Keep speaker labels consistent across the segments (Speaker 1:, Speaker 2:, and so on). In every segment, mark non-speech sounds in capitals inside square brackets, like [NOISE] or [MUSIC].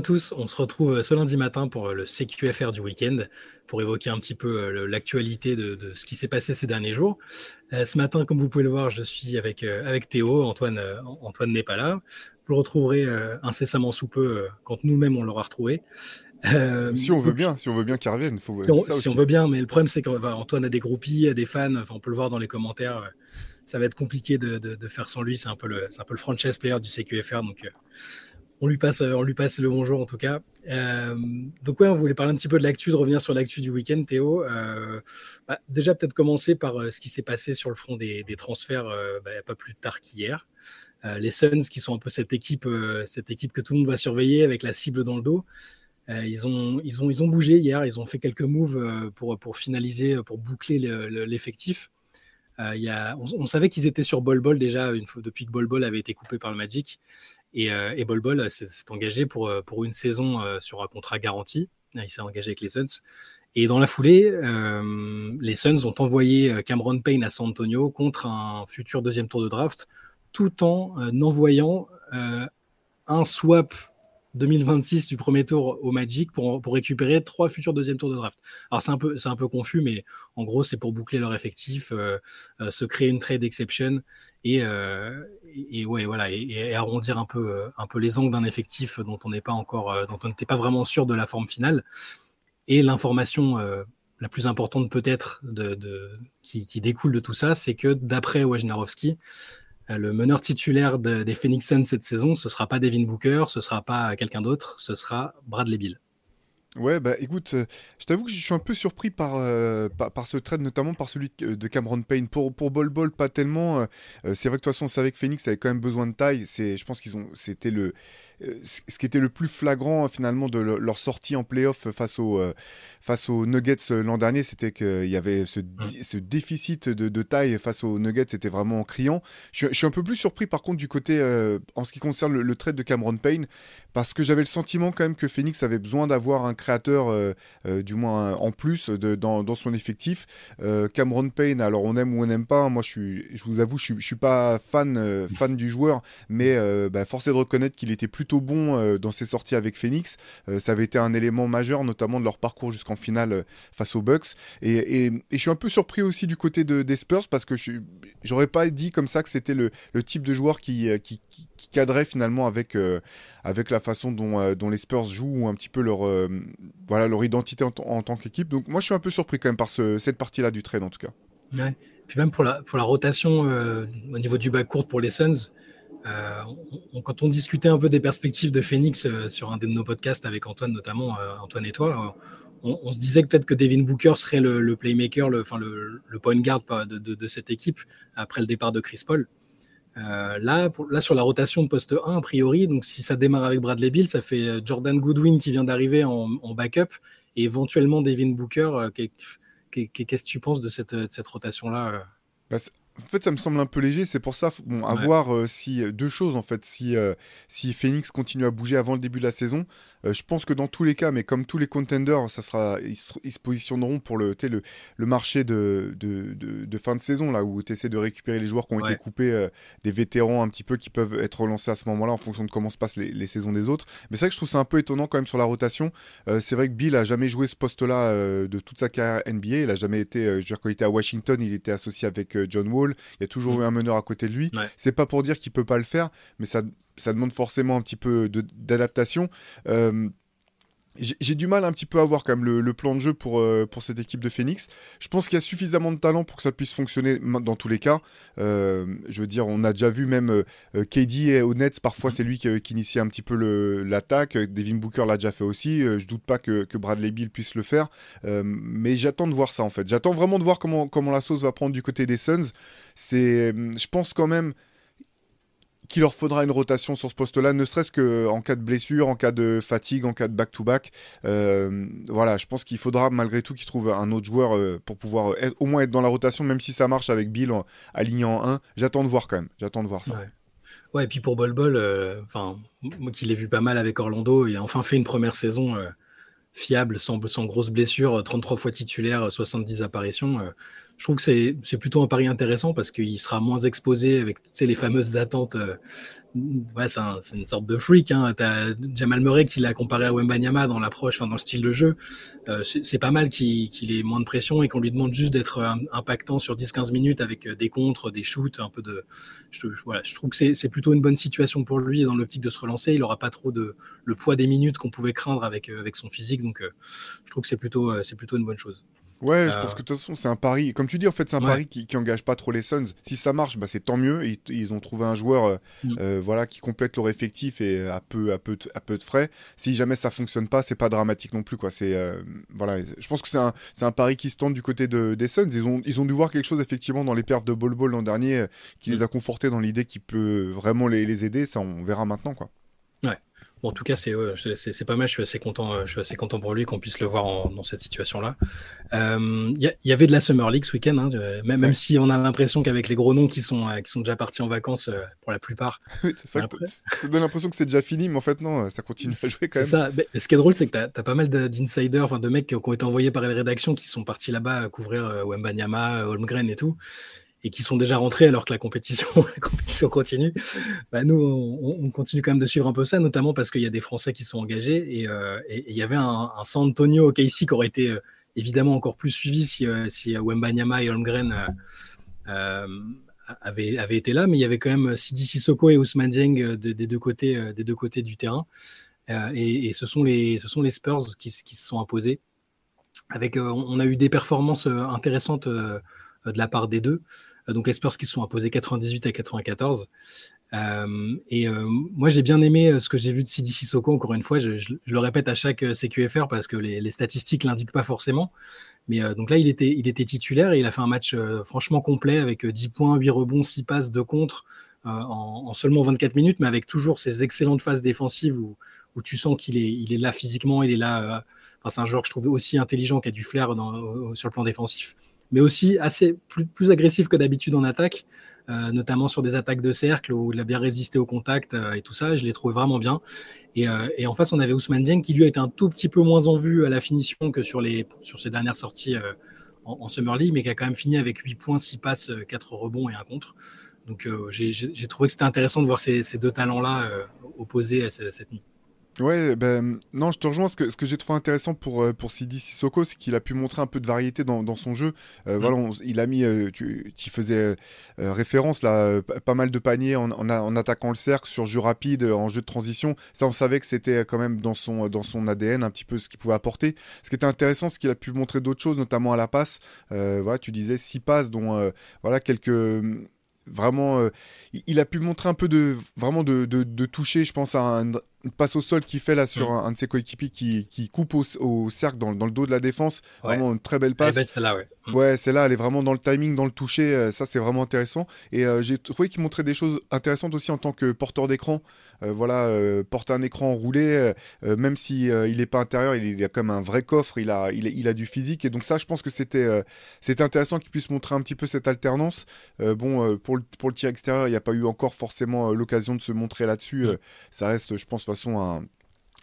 Speaker 1: à tous, on se retrouve ce lundi matin pour le CQFR du week-end, pour évoquer un petit peu l'actualité de, ce qui s'est passé ces derniers jours. ce matin, comme vous pouvez le voir, je suis avec, avec Théo, Antoine, Antoine n'est pas là. Vous le retrouverez incessamment sous peu quand nous-mêmes on l'aura retrouvé.
Speaker 2: si on veut bien, si on veut bien qu'il revienne.
Speaker 1: Faut si, on, veut bien, mais le problème c'est qu'Antoine a des groupies, a des fans, enfin, on peut le voir dans les commentaires ça va être compliqué de, faire sans lui. C'est un peu le, un peu le franchise player du CQFR. Donc, euh, on lui passe, on lui passe le bonjour en tout cas. Euh, donc ouais, on voulait parler un petit peu de l'actu, de revenir sur l'actu du week-end, Théo. Euh, bah, déjà peut-être commencer par ce qui s'est passé sur le front des, transferts, bah, pas plus tard qu'hier. les Suns, qui sont un peu cette équipe, que tout le monde va surveiller avec la cible dans le dos. ils, ont, bougé hier, ils ont fait quelques moves pour, finaliser, pour boucler l'effectif. Euh, on, savait qu'ils étaient sur Bol Bol déjà depuis que Bol Bol avait été coupé par le Magic. Et, euh, et Bol Bol s'est engagé pour, euh, pour une saison sur un contrat garanti. Il s'est engagé avec les Suns. Et dans la foulée, les Suns ont envoyé Cameron Payne à San Antonio contre un futur deuxième tour de draft, tout en envoyant un swap 2026 du premier tour au Magic pour, pour récupérer trois futurs deuxième tours de draft. Alors c'est un peu c'est un peu confus, mais en gros c'est pour boucler leur effectif, euh, euh, se créer une trade exception et, euh, et, ouais voilà et, arrondir un peu un peu les angles d'un effectif dont on n'est pas encore dont on n'était pas vraiment sûr de la forme finale. Et l'information la plus importante peut-être de, qui, qui, découle de tout ça, c'est que d'après Wojnarowski, le meneur titulaire des Phoenix Suns cette saison, ce sera pas Devin Booker, ce sera pas quelqu'un d'autre, ce sera Bradley Bill.
Speaker 2: Ouais, bah écoute, euh, je t'avoue que je suis un peu surpris par, euh, par, ce trade, notamment par celui de Cameron Payne. Pour, pour Bol Bol, pas tellement. c'est vrai que de toute façon, on savait que Phoenix avait quand même besoin de taille. Je pense qu'ils ont, c'était le, euh, ce qui était le plus flagrant finalement de leur sortie en playoff face, au, euh, face aux Nuggets euh, l'an dernier, c'était qu'il y avait ce, mm. déficit de, taille face aux Nuggets, c'était vraiment criant. Je, suis un peu plus surpris par contre du côté, en ce qui concerne le, trade de Cameron Payne, parce que j'avais le sentiment quand même que Phoenix avait besoin d'avoir un créateur, du moins en plus, de, dans, dans, son effectif. Cameron Payne, alors on aime ou on n'aime pas, moi je, suis, je vous avoue, je ne suis, pas fan, fan du joueur, mais bah, force est de reconnaître qu'il était plutôt bon euh, dans ses sorties avec Phoenix. Euh, ça avait été un élément majeur, notamment de leur parcours jusqu'en finale euh, face aux Bucks. Et, je suis un peu surpris aussi du côté de, des Spurs parce que je j'aurais pas dit comme ça que c'était le, type de joueur qui, qui, cadrait finalement avec, la façon dont, les Spurs jouent un petit peu leur, identité en, tant qu'équipe. Donc moi je suis un peu surpris quand même par cette partie-là du trade en tout cas.
Speaker 1: Ouais. Puis même pour la, rotation au niveau du back court pour les Suns, euh, quand on discutait un peu des perspectives de Phoenix euh, sur un de nos podcasts avec Antoine notamment, euh, Antoine et toi, on, se disait peut-être que Devin Booker serait le, playmaker, le, enfin le, point guard de, cette équipe après le départ de Chris Paul. là, là, sur la rotation de poste 1, a priori, donc si ça démarre avec Bradley Bill, ça fait Jordan Goodwin qui vient d'arriver en, backup et éventuellement Devin Booker. Qu'est-ce que tu penses de cette, cette rotation-là
Speaker 2: bah, en fait, ça me semble un peu léger. C'est pour ça, bon, à voir euh, si euh, deux choses en fait. Si euh, si Phoenix continue à bouger avant le début de la saison, je pense que dans tous les cas, mais comme tous les contenders, ça sera, ils, se positionneront pour le, le, le marché de, de, de, fin de saison là où tu essaies de récupérer les joueurs qui ont été coupés, des vétérans un petit peu qui peuvent être relancés à ce moment-là en fonction de comment se passent les, les saisons des autres. Mais c'est vrai que je trouve ça un peu étonnant quand même sur la rotation. c'est vrai que Bill a jamais joué ce poste-là de toute sa carrière NBA. Il a jamais été, je veux dire, quand il était à Washington, il était associé avec John Wall. Il y a toujours mm. eu un meneur à côté de lui. C'est pas pour dire qu'il peut pas le faire, mais ça, ça demande forcément un petit peu d'adaptation. Euh, j'ai du mal un petit peu à voir quand même le, plan de jeu pour, euh, pour cette équipe de Phoenix. Je pense qu'il y a suffisamment de talent pour que ça puisse fonctionner dans tous les cas. Euh, je veux dire, on a déjà vu même euh, KD au Nets, parfois c'est lui qui, qui, initie un petit peu l'attaque. Devin Booker l'a déjà fait aussi. je doute pas que, que, Bradley Bill puisse le faire. mais j'attends de voir ça en fait. J'attends vraiment de voir comment, comment la sauce va prendre du côté des Suns. Je pense quand même qu'il leur faudra une rotation sur ce poste-là, ne serait-ce qu'en cas de blessure, en cas de fatigue, en cas de back-to-back. Euh, voilà, je pense qu'il faudra malgré tout qu'ils trouvent un autre joueur euh, pour pouvoir au moins être dans la rotation, même si ça marche avec Bill aligné en 1. J'attends de voir quand même. J'attends de voir ça.
Speaker 1: Ouais. et puis pour Bol Bol, euh, enfin, qui l'ai vu pas mal avec Orlando, il a enfin fait une première saison fiable, sans, sans grosse blessure, 33 fois titulaire, 70 apparitions je trouve que c'est plutôt un pari intéressant parce qu'il sera moins exposé avec les fameuses attentes. Euh, ouais, c'est une sorte de freak. Hein. As Jamal Murray qui l'a comparé à Wembanyama dans l'approche, dans le style de jeu. Euh, c'est pas mal qu'il ait moins de pression et qu'on lui demande juste d'être impactant sur 10-15 minutes avec euh, des contres, des shoots, un peu de. Je trouve que c'est plutôt une bonne situation pour lui dans l'optique de se relancer. Il aura pas trop de le poids des minutes qu'on pouvait craindre avec, avec son physique. Donc, je trouve que c'est plutôt, c'est plutôt une bonne chose.
Speaker 2: Ouais, je pense euh. que de toute façon, c'est un pari. Comme tu dis, en fait, c'est un pari qui, qui engage pas trop les Suns. Si ça marche, bah, c'est tant mieux. Ils, ils, ont trouvé un joueur euh, mm. euh, voilà, qui complète leur effectif et à peu, à peu, de, à peu de frais. Si jamais ça fonctionne pas, c'est pas dramatique non plus. Quoi. C'est, voilà, je pense que c'est un, un, pari qui se tente du côté de, des Suns. Ils ont, ils ont dû voir quelque chose, effectivement, dans les perfs de Bol Bol l'an dernier qui mm. les a confortés dans l'idée qu'il peut vraiment les, les aider. Ça, on verra maintenant. Quoi.
Speaker 1: Ouais. En tout cas, c'est c'est pas mal. Je suis assez content. Euh, je suis assez content pour lui qu'on puisse le voir dans cette situation-là. Il euh, y, avait de la Summer League ce week-end, hein, même, même, si on a l'impression qu'avec les gros noms qui sont euh, qui sont déjà partis en vacances pour la plupart. [LAUGHS]
Speaker 2: ça, ça donne l'impression que c'est déjà fini, mais en fait non, ça continue à jouer quand même.
Speaker 1: Ça. ce qui est drôle, c'est que tu as, pas mal d'insiders, enfin de mecs qui ont été envoyés par les rédactions qui sont partis là-bas couvrir Wembanyama, Holmgren et tout et qui sont déjà rentrés alors que la compétition, [LAUGHS] continue, bah nous, on, continue quand même de suivre un peu ça, notamment parce qu'il y a des Français qui sont engagés et euh, il y avait un, un San Antonio Casey qui aurait été euh, évidemment encore plus suivi si, euh, si Wemba Nyama et Holmgren avaient, avaient, été là, mais il y avait quand même Sidi Sissoko et Ousmane Dieng des, deux côtés, des deux côtés du terrain. Et, et, ce, sont les, ce sont les Spurs qui, qui se sont imposés. Avec, on a eu des performances intéressantes de la part des deux. Euh, donc les Spurs qui sont imposés 98 à 94. Euh, et euh, moi, j'ai bien aimé ce que j'ai vu de Sidi Sissoko. Encore une fois, je, le répète à chaque CQFR parce que les, statistiques l'indiquent pas forcément. Mais donc là, il était, il était titulaire et il a fait un match franchement complet avec 10 points, 8 rebonds, 6 passes, 2 contre en, seulement 24 minutes, mais avec toujours ces excellentes phases défensives où, tu sens qu'il est, il est là physiquement, il est là. c'est un joueur que je trouvais aussi intelligent, qui a du flair sur le plan défensif mais aussi assez plus, agressif que d'habitude en attaque, euh, notamment sur des attaques de cercle où il a bien résisté au contact euh, et tout ça. Je l'ai trouvé vraiment bien. Et, euh, et, en face, on avait Ousmane Dieng qui lui a été un tout petit peu moins en vue à la finition que sur, les, sur ses dernières sorties en, en, Summer League, mais qui a quand même fini avec 8 points, 6 passes, 4 rebonds et un contre. Donc j'ai trouvé que c'était intéressant de voir ces, ces deux talents-là opposés à cette nuit.
Speaker 2: Ouais, ben non, je te rejoins. Ce que, ce que j'ai trouvé intéressant pour, euh, pour Sidi Sissoko, c'est qu'il a pu montrer un peu de variété dans, dans son jeu. Euh, mm. Voilà, il a mis, euh, tu, tu, faisais référence là, pas mal de paniers en, en, attaquant le cercle, sur jeu rapide, en jeu de transition. Ça, on savait que c'était quand même dans son, dans son ADN un petit peu ce qu'il pouvait apporter. Ce qui était intéressant, c'est qu'il a pu montrer d'autres choses, notamment à la passe. voilà, tu disais six passes, dont voilà quelques vraiment il a pu montrer un peu de vraiment de, de, de toucher je pense à un, passe au sol qui fait là sur mm. un, de ses coéquipiers qui, qui coupe au, au cercle dans, dans, le dos de la défense. Vraiment une très belle passe.
Speaker 1: celle-là, ouais.
Speaker 2: Mm. Ouais, celle-là, elle est vraiment dans le timing, dans le toucher. Euh, ça, c'est vraiment intéressant. Et euh, j'ai trouvé qu'il montrait des choses intéressantes aussi en tant que porteur d'écran. Euh, voilà, porter un écran roulé, même si il n'est pas intérieur, il, il, a comme un vrai coffre. Il a, il, il, a du physique. Et donc ça, je pense que c'était, c'était intéressant qu'il puisse montrer un petit peu cette alternance. bon, pour le, pour le tir extérieur, il n'y a pas eu encore forcément l'occasion de se montrer là-dessus. Mm. ça reste, je pense, façon un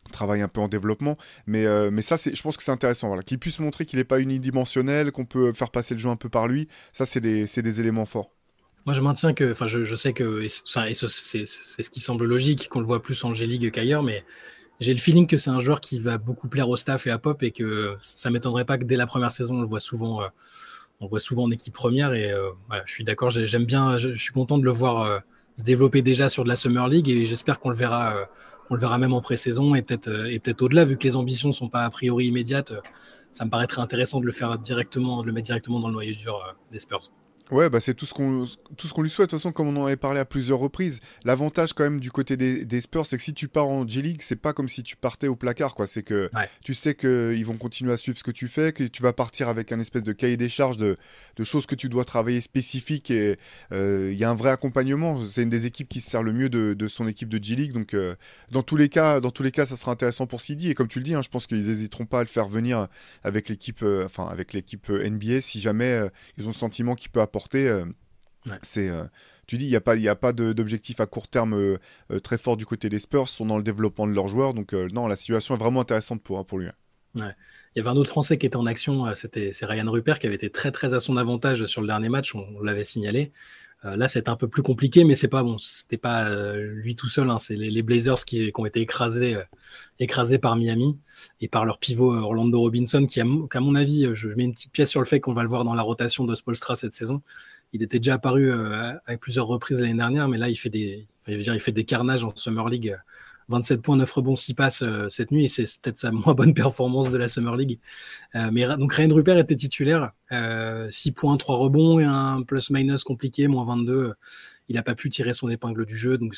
Speaker 2: travail un peu en développement. Mais, euh, mais ça, je pense que c'est intéressant. Qu'il puisse montrer qu'il n'est pas unidimensionnel, qu'on peut faire passer le jeu un peu par lui. Ça, c'est des, des, éléments forts.
Speaker 1: Moi, je maintiens que, enfin, je, je, sais que c'est ce qui semble logique, qu'on le voit plus en G-League qu'ailleurs, mais j'ai le feeling que c'est un joueur qui va beaucoup plaire au staff et à Pop et que ça m'étonnerait pas que dès la première saison, on le voit souvent, euh, on voit souvent en équipe première. Et euh, voilà, je suis d'accord, j'aime bien, je, suis content de le voir se développer déjà sur de la Summer League et j'espère qu'on le verra, on le verra même en pré-saison et peut-être euh, et peut-être au-delà vu que les ambitions sont pas a priori immédiates. Euh, ça me paraîtrait intéressant de le faire directement, de le mettre directement dans le noyau dur des Spurs.
Speaker 2: Ouais, bah c'est tout ce qu'on tout ce qu'on lui souhaite. De toute façon, comme on en avait parlé à plusieurs reprises, l'avantage quand même du côté des, des Spurs, c'est que si tu pars en G League, c'est pas comme si tu partais au placard, quoi. C'est que tu sais qu'ils vont continuer à suivre ce que tu fais, que tu vas partir avec un espèce de cahier des charges de, de choses que tu dois travailler spécifiques et euh, il y a un vrai accompagnement. C'est une des équipes qui se sert le mieux de, de son équipe de G League, donc euh, dans tous les cas, dans tous les cas, ça sera intéressant pour Sidi. Et comme tu le dis, hein, je pense qu'ils hésiteront pas à le faire venir avec l'équipe, euh, enfin avec l'équipe NBA si jamais ils ont le sentiment qu'il peut apporter. C'est, euh, tu dis, il n'y a pas, y a pas d'objectif à court terme euh, euh, très fort du côté des Spurs, sont dans le développement de leurs joueurs, donc non, la situation est vraiment intéressante pour, pour lui.
Speaker 1: Il y avait un autre Français qui était en action, c'était c'est Ryan Rupert qui avait été très très à son avantage sur le dernier match, on l'avait signalé. Euh, là, c'est un peu plus compliqué, mais c'est pas bon. C'était pas euh, lui tout seul. Hein, c'est les, Blazers qui, ont été écrasés, euh, écrasés par Miami et par leur pivot Orlando Robinson, qui, à, mon avis, je, mets une petite pièce sur le fait qu'on va le voir dans la rotation de Spolstra cette saison. Il était déjà apparu à, plusieurs reprises l'année dernière, mais là, il fait des, il fait des carnages en Summer League 27 points, 9 rebonds, 6 passes euh, cette nuit, et c'est peut-être sa moins bonne [LAUGHS] performance de la Summer League. Euh, mais donc Ryan Rupert était titulaire, 6 euh, points, 3 rebonds et un plus-minus compliqué, moins 22. Il n'a pas pu tirer son épingle du jeu, donc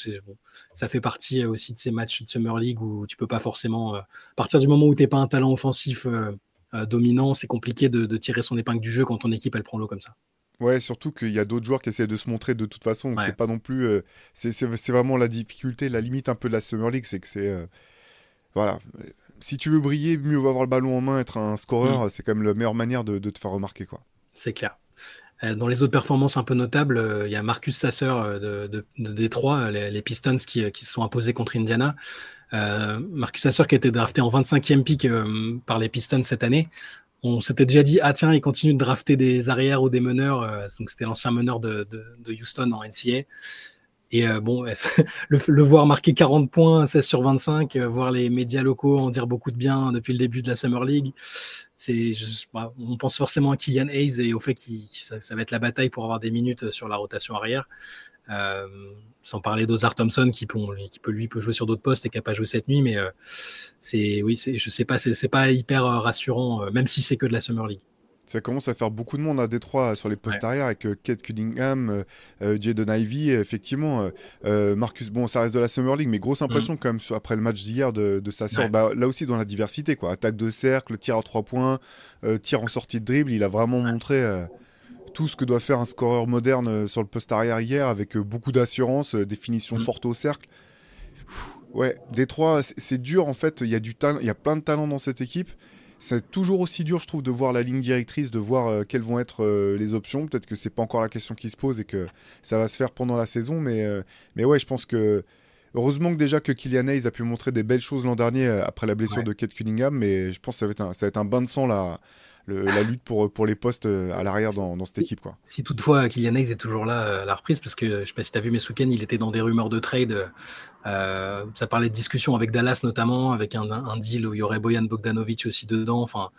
Speaker 1: ça fait partie aussi de ces matchs de Summer League où tu peux pas forcément, à partir du moment où tu n'es pas un talent offensif dominant, c'est compliqué de, de tirer son épingle du jeu quand ton équipe elle prend l'eau comme ça.
Speaker 2: Ouais, surtout qu'il y a d'autres joueurs qui essaient de se montrer de toute façon. C'est pas non plus. Euh, c'est vraiment la difficulté, la limite un peu de la Summer League, c'est que c'est. Euh, voilà. Si tu veux briller, mieux vaut avoir le ballon en main, être un scoreur, mm. c'est quand même la meilleure manière de, te faire remarquer. quoi.
Speaker 1: C'est clair. Euh, dans les autres performances un peu notables, il y a Marcus Sasser de, de, Détroit, les, Pistons qui, qui, se sont imposés contre Indiana. Marcus Sasser qui a été drafté en 25e pick par les Pistons cette année on s'était déjà dit, ah tiens, il continue de drafter des arrières ou des meneurs. Euh, donc c'était l'ancien meneur de, Houston en NCA. Et euh, bon, [LAUGHS] le, voir marquer 40 points, 16 sur 25, euh, voir les médias locaux en dire beaucoup de bien depuis le début de la Summer League, c'est, on pense forcément à Kylian Hayes et au fait que ça, ça, va être la bataille pour avoir des minutes sur la rotation arrière. Euh, sans parler d'Ozar Thompson qui peut, qui peut lui peut jouer sur d'autres postes et qui n'a pas joué cette nuit, mais euh, c'est oui, je sais pas, c'est pas hyper euh, rassurant, même si c'est que de la Summer League.
Speaker 2: Ça commence à faire beaucoup de monde à Détroit sur les postes arrière avec Kate Cunningham, Jaden Ivey, effectivement. Marcus, bon, ça reste de la Summer League, mais grosse impression mm. quand même après le match d'hier de, sa sœur. Bah, là aussi dans la diversité, quoi. Attaque de cercle, tir à trois points, tir en sortie de dribble. Il a vraiment montré tout ce que doit faire un scoreur moderne euh, sur le poste arrière hier, avec euh, beaucoup d'assurance, euh, définition mm. forte au cercle. Ouais, Détroit, c'est dur en fait. Il y a du il y a plein de talents dans cette équipe. C'est toujours aussi dur, je trouve, de voir la ligne directrice, de voir quelles vont être les options. Peut-être que c'est pas encore la question qui se pose et que ça va se faire pendant la saison, mais mais ouais, je pense que heureusement que déjà que Kylian Hayes a pu montrer des belles choses l'an dernier après la blessure de Kate Cunningham, mais je pense que ça va être un, ça va être un bain de sang là la lutte pour, pour les postes euh, à l'arrière dans, cette équipe. Quoi.
Speaker 1: Si toutefois Kylian Hayes est toujours là euh, à la reprise, parce que je ne sais pas si tu as vu, mais ce il était dans des rumeurs de trade. Euh, ça parlait de discussions avec Dallas notamment, avec un, un, deal où il y aurait Boyan Bogdanovic aussi dedans. Enfin,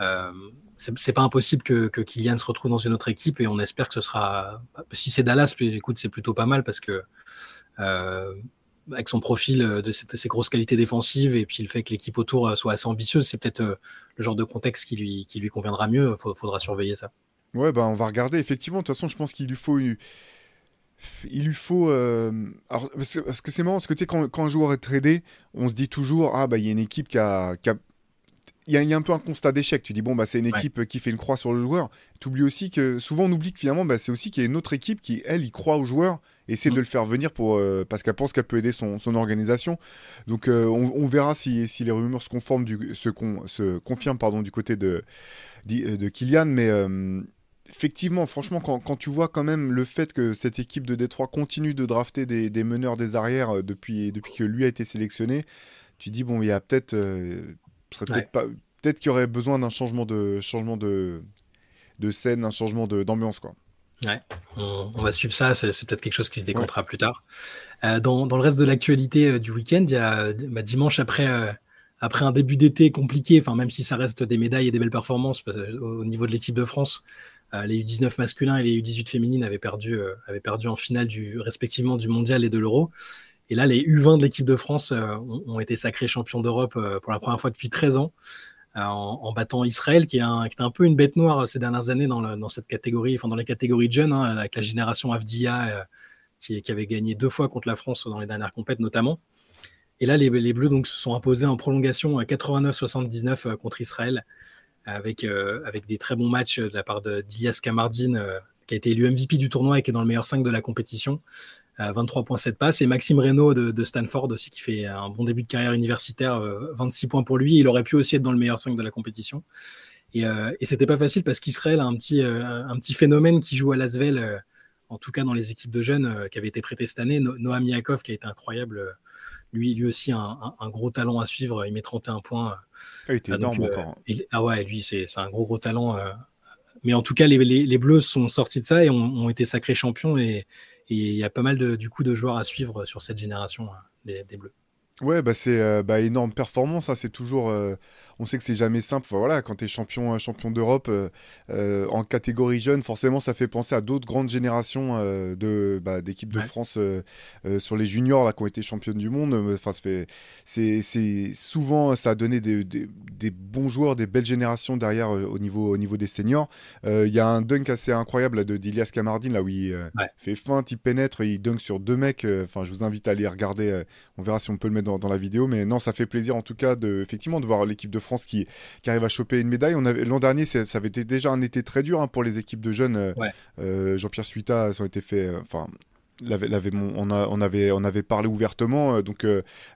Speaker 1: euh, c'est pas impossible que, que, Kylian se retrouve dans une autre équipe et on espère que ce sera. Si c'est Dallas, écoute, c'est plutôt pas mal parce que avec son profil euh, de ses grosses qualités défensives et puis le fait que l'équipe autour euh, soit assez ambitieuse, c'est peut-être euh, le genre de contexte qui lui, conviendra mieux. Il faudra surveiller ça.
Speaker 2: Ouais, bah on va regarder. Effectivement, de toute façon, je pense qu'il lui faut. Il lui faut. Alors, parce que c'est marrant, parce que tu sais, quand, un joueur est tradé, on se dit toujours Ah, bah, il y a une équipe qui a il y, a un peu un constat d'échec. Tu dis, bon, bah, c'est une équipe qui fait une croix sur le joueur. Tu oublies aussi que souvent on oublie que finalement, bah, c'est aussi qu'il y a une autre équipe qui, elle, y croit au joueur et essaie mm. de le faire venir pour, euh, parce qu'elle pense qu'elle peut aider son, son organisation. Donc, euh, on, verra si, si, les rumeurs se, conforment du, se, se confirment pardon, du côté de, de Kylian. Mais euh, effectivement, franchement, quand, quand, tu vois quand même le fait que cette équipe de Détroit continue de drafter des, des meneurs des arrières depuis, depuis que lui a été sélectionné, tu dis, bon, il y a peut-être peut-être qu'il y aurait besoin d'un changement de changement de, de scène, un changement d'ambiance quoi.
Speaker 1: Ouais, on, va suivre ça. C'est peut-être quelque chose qui se décomptera plus tard. Euh, dans, dans, le reste de l'actualité euh, du week-end, il y a bah, dimanche après, euh, après un début d'été compliqué, enfin même si ça reste des médailles et des belles performances au niveau de l'équipe de France, les U19 masculins et les U18 féminines avaient perdu, avaient perdu en finale du, respectivement du mondial et de l'euro. Et là, les U20 de l'équipe de France euh, ont, été sacrés champions d'Europe euh, pour la première fois depuis 13 ans. Euh, en, battant Israël, qui est, un, peu une bête noire ces dernières années dans, cette catégorie, enfin dans les catégories de jeunes, hein, avec la génération Avdia qui, avait gagné deux fois contre la France dans les dernières compètes notamment. Et là, les, Bleus donc, se sont imposés en prolongation à 89-79 contre Israël, avec, avec des très bons matchs de la part d'Ilias Kamardine, qui a été élu MVP du tournoi et qui est dans le meilleur 5 de la compétition. 23,7 passes. Et Maxime Reynaud de, Stanford aussi, qui fait un bon début de carrière universitaire, 26 euh, points pour lui. Il aurait pu aussi être dans le meilleur 5 de la compétition. Et, euh, et c'était pas facile parce qu'Israël a un petit, euh, un petit phénomène qui joue à Lasvel, en tout cas dans les équipes de jeunes qui avaient été prêtées cette année. Noam Yakov, qui a été incroyable lui, lui aussi un, gros talent à suivre. Il met 31 points.
Speaker 2: Ah, il était énorme encore.
Speaker 1: Hein. ah ouais, lui, c'est un gros, gros talent. mais en tout cas, les, les, Bleus sont sortis de ça et ont, été sacrés champions. Et il y a pas mal de, du coup de joueurs à suivre sur cette génération des Bleus.
Speaker 2: Ouais, bah c'est euh, bah, énorme performance. Hein, c'est toujours, euh, on sait que c'est jamais simple. voilà, quand tu es champion, euh, champion d'Europe en catégorie jeune, forcément, ça fait penser à d'autres grandes générations de bah, d'équipes de France sur les juniors là qui ont été championnes du monde. Enfin, c'est souvent ça a donné des, des, bons joueurs, des belles générations derrière au niveau au niveau des seniors. Il y a un dunk assez incroyable de d'Ilias Camardine là où il fait feinte, il pénètre, il dunk sur deux mecs. Enfin, je vous invite à aller regarder. on verra si on peut le mettre dans dans, la vidéo. Mais non, ça fait plaisir en tout cas de, effectivement, de voir l'équipe de France qui, qui arrive à choper une médaille. L'an dernier, ça avait été déjà un été très dur hein, pour les équipes de jeunes. Euh, euh, Jean-Pierre Suita, ça a été fait. Euh, on, a, on, avait, on avait parlé ouvertement, donc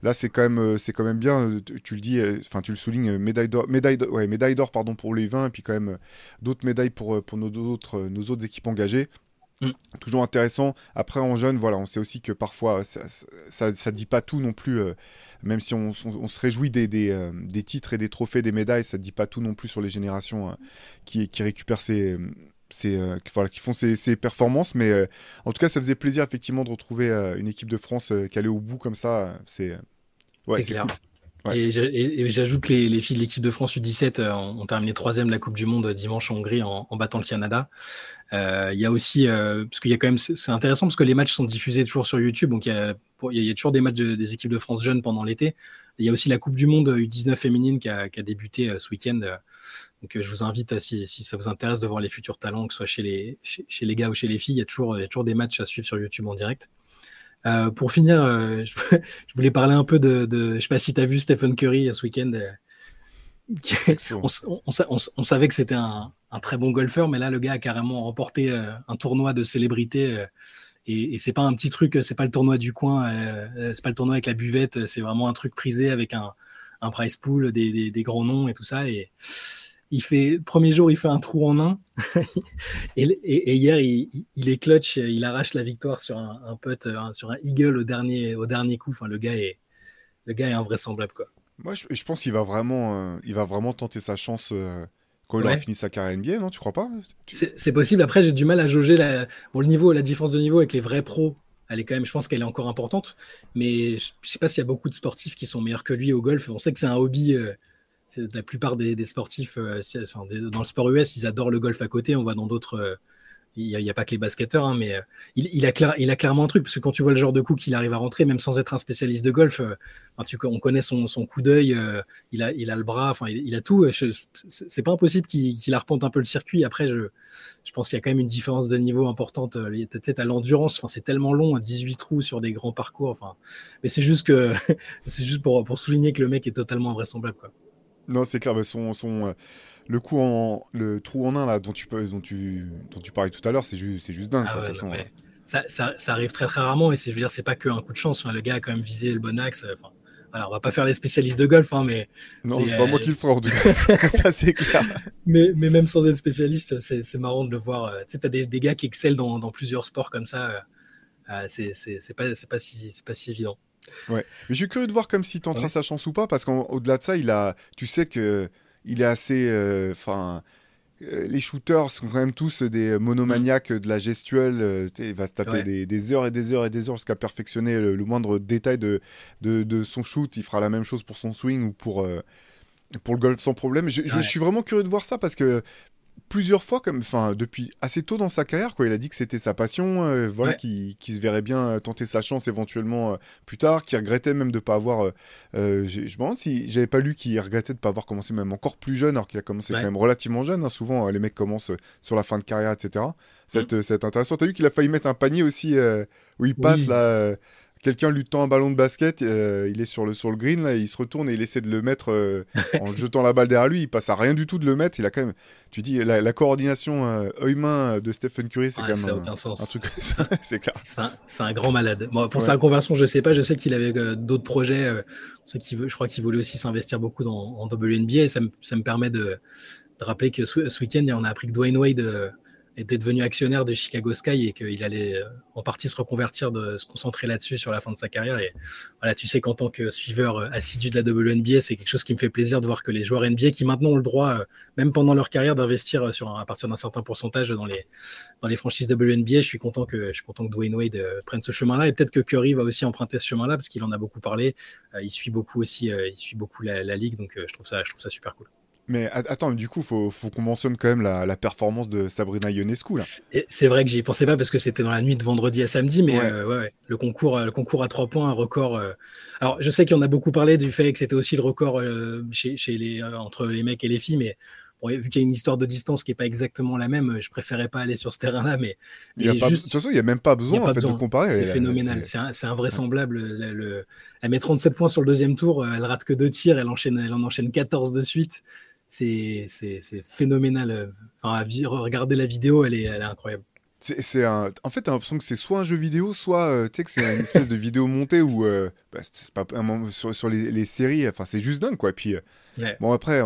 Speaker 2: là c'est quand même, c'est quand même bien. Tu, le dis, enfin tu le soulignes, médaille d'or, médaille, ouais, médaille d'or pardon pour les 20 et puis quand même d'autres médailles pour, pour nos autres, nos autres équipes engagées. Mm. Toujours intéressant. Après, en jeune, voilà, on sait aussi que parfois, ça, ça, dit pas tout non plus. Euh, même si on, se réjouit euh, des, titres et des trophées, des médailles, ça dit pas tout non plus sur les générations euh, qui, récupèrent ces, voilà, qui font ces, performances. Mais en tout cas, ça faisait plaisir effectivement de retrouver une équipe de France qui allait au bout comme ça. C'est
Speaker 1: ouais, clair. Et j'ajoute que les, filles de l'équipe de France U17 euh, ont terminé troisième la Coupe du Monde dimanche en Hongrie en, battant le Canada. Euh, il y a aussi, euh, parce qu'il y a quand même, c'est intéressant parce que les matchs sont diffusés toujours sur YouTube, donc il y a, toujours des matchs des équipes de France jeunes pendant l'été. Il y a aussi la Coupe du Monde U19 féminine qui a, débuté ce week-end. Donc je vous invite, si, si, ça vous intéresse, de voir les futurs talents, que ce soit chez les, chez, les gars ou chez les filles. Il y, a toujours, y a toujours des matchs à suivre sur YouTube en direct. Euh, pour finir, euh, [LAUGHS] je, voulais parler un peu de, de je sais pas si tu as vu Stephen Curry ce week-end. Euh, on, savait que c'était un, très bon golfeur, mais là, le gars a carrément remporté un tournoi de célébrité. et, et c'est pas un petit truc, c'est pas le tournoi du coin, c'est pas le tournoi avec la buvette, c'est vraiment un truc prisé avec un, price pool, des, des, grands noms et tout ça. Et, il fait premier jour il fait un trou en un. [LAUGHS] Et, hier il, est clutch il arrache la victoire sur un, un putt sur un eagle au dernier au dernier coup. Enfin le gars est le gars est invraisemblable quoi.
Speaker 2: Moi je, pense qu'il va vraiment euh, il va vraiment tenter sa chance euh, quand il aura fini sa carrière NBA non tu crois pas?
Speaker 1: C'est possible. Après j'ai du mal à jauger la, bon, le niveau la différence de niveau avec les vrais pros elle est quand même, je pense qu'elle est encore importante, mais je sais pas s'il y a beaucoup de sportifs qui sont meilleurs que lui au golf. On sait que c'est un hobby euh, la plupart des, sportifs euh, dans le sport US, ils adorent le golf à côté. On voit dans d'autres, euh, il n'y a, pas que les basketteurs, hein, mais euh, il, a clairement un truc parce que quand tu vois le genre de coup qu'il arrive à rentrer, même sans être un spécialiste de golf, on connaît son, coup d'œil, il, a, le bras, enfin, il, a tout. C'est pas impossible qu'il arpente un peu le circuit. Après, je, pense qu'il y a quand même une différence de niveau importante. Tu sais, l'endurance, enfin, c'est tellement long, 18 trous sur des grands parcours. Mais c'est juste [LAUGHS] pour, souligner que le mec est totalement invraisemblable.
Speaker 2: Non, c'est clair. Son, son, euh, le coup en, le trou en un là dont tu peux, dont tu, dont tu parlais tout à l'heure, c'est juste, c'est juste dingue. Ah
Speaker 1: ça, ça, ça, arrive très très rarement et c'est, je veux dire, c'est pas qu'un coup de chance. le gars a quand même visé le bon axe. Enfin, voilà, on va pas faire les spécialistes de golf, hein, mais
Speaker 2: non, c'est pas moi qui le ferai en tout cas. [LAUGHS] [LAUGHS] ça c'est clair.
Speaker 1: Mais, mais même sans être spécialiste, c'est, c'est marrant de le voir. Euh, tu sais, t'as des, des gars qui excellent dans, dans plusieurs sports comme ça. Euh, c'est, c'est, c'est pas, c'est pas si, c'est pas si évident.
Speaker 2: Ouais. Mais je suis curieux de voir comme s'il tentera sa chance ou pas, parce qu'au-delà de ça, il a, tu sais que il est assez, euh, enfin. Euh, les shooters sont quand même tous des monomaniaques de la gestuelle. Euh, il va se taper des, heures et des heures et des heures jusqu'à perfectionner le, moindre détail de, de, son shoot. Il fera la même chose pour son swing ou pour, pour le golf sans problème. Je, je, suis vraiment curieux de voir ça parce que plusieurs fois, comme, enfin, depuis assez tôt dans sa carrière, quoi. Il a dit que c'était sa passion, euh, voilà, qui, se verrait bien euh, tenter sa chance éventuellement euh, plus tard, qui regrettait même de pas avoir. je me demande si j'avais pas lu qu'il regrettait de pas avoir commencé même encore plus jeune, alors qu'il a commencé quand même relativement jeune. Hein. Souvent, les mecs commencent sur la fin de carrière, etc. C'est mmh. intéressant. T'as vu qu'il a failli mettre un panier aussi où il passe là quelqu'un lui tend un ballon de basket, euh, il est sur le, sur le green, là, il se retourne et il essaie de le mettre euh, en [LAUGHS] jetant la balle derrière lui. Il passe à rien du tout de le mettre. Il a quand même, tu dis, la, coordination euh, œil-main de Stephen Curry, c'est quand même un, un, truc. [LAUGHS] [LAUGHS]
Speaker 1: c'est clair. C'est un, grand malade. pour sa conversion, je sais pas. Je sais qu'il avait d'autres projets. je crois qu'il voulait aussi s'investir beaucoup dans, en WNBA. Et ça, me, ça me permet de, de rappeler que ce, week-end, on a appris que Dwayne Wade était devenu actionnaire de Chicago Sky et qu'il allait en partie se reconvertir, de se concentrer là-dessus sur la fin de sa carrière. Et voilà, tu sais qu'en tant que suiveur assidu de la WNBA, c'est quelque chose qui me fait plaisir de voir que les joueurs NBA qui maintenant ont le droit, même pendant leur carrière, d'investir sur à partir d'un certain pourcentage dans les dans les franchises WNBA. Je suis content que je suis content que Dwayne Wade prenne ce chemin-là et peut-être que Curry va aussi emprunter ce chemin-là parce qu'il en a beaucoup parlé. il suit beaucoup aussi, il suit beaucoup la, la ligue, donc je trouve ça je trouve ça super cool.
Speaker 2: Mais attends, du coup, faut, faut qu'on mentionne quand même la, performance de Sabrina Ionescu.
Speaker 1: C'est vrai que j'y pensais pas parce que c'était dans la nuit de vendredi à samedi, mais euh, ouais. le, concours, le concours à trois points, un record. Euh, alors, je sais qu'il y en a beaucoup parlé du fait que c'était aussi le record euh, chez, chez, les, entre les mecs et les filles, mais vu qu'il y a une histoire de distance qui n'est pas exactement la même, je préférais pas aller sur ce terrain-là. Mais,
Speaker 2: de toute façon, il n'y a même pas besoin, de comparer.
Speaker 1: C'est phénoménal. C'est invraisemblable. Le, elle met 37 points sur le deuxième tour. Elle rate que deux tirs. Elle, enchaîne, elle en enchaîne 14 de suite c'est phénoménal. Enfin, regarder la vidéo, elle est, elle est incroyable.
Speaker 2: C'est un... En fait, t'as l'impression que c'est soit un jeu vidéo, soit euh, tu sais que c'est une espèce de vidéo montée où euh, bah, pas un sur, sur les, les, séries, enfin c'est juste dingue quoi. Puis euh, bon après,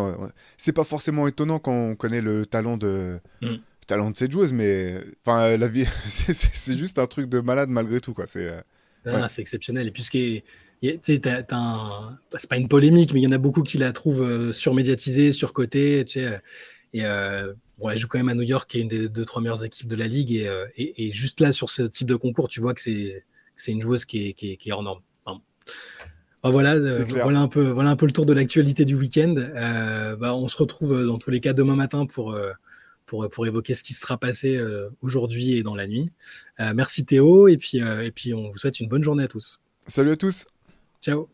Speaker 2: c'est pas forcément étonnant quand on connaît le talent de mm. talent de cette joueuse, mais enfin la vie, [LAUGHS] c'est juste un truc de malade malgré tout quoi. C'est
Speaker 1: ah, c'est exceptionnel. Et puis ce qui est c'est pas une polémique, mais il y en a beaucoup qui la trouvent euh, surmédiatisée, surcotée. Tu sais, et euh, bon, elle joue quand même à New York, qui est une des deux, trois meilleures équipes de la ligue. Et, euh, et, juste là, sur ce type de concours, tu vois que c'est une joueuse qui est, qui est, qui est hors norme. voilà, voilà, un peu, voilà un peu le tour de l'actualité du week-end. Bah, on se retrouve dans tous les cas demain matin pour, pour, pour évoquer ce qui sera passé aujourd'hui et dans la nuit. merci Théo, et puis, et puis on vous souhaite une bonne journée à tous.
Speaker 2: Salut à tous.
Speaker 1: Ciao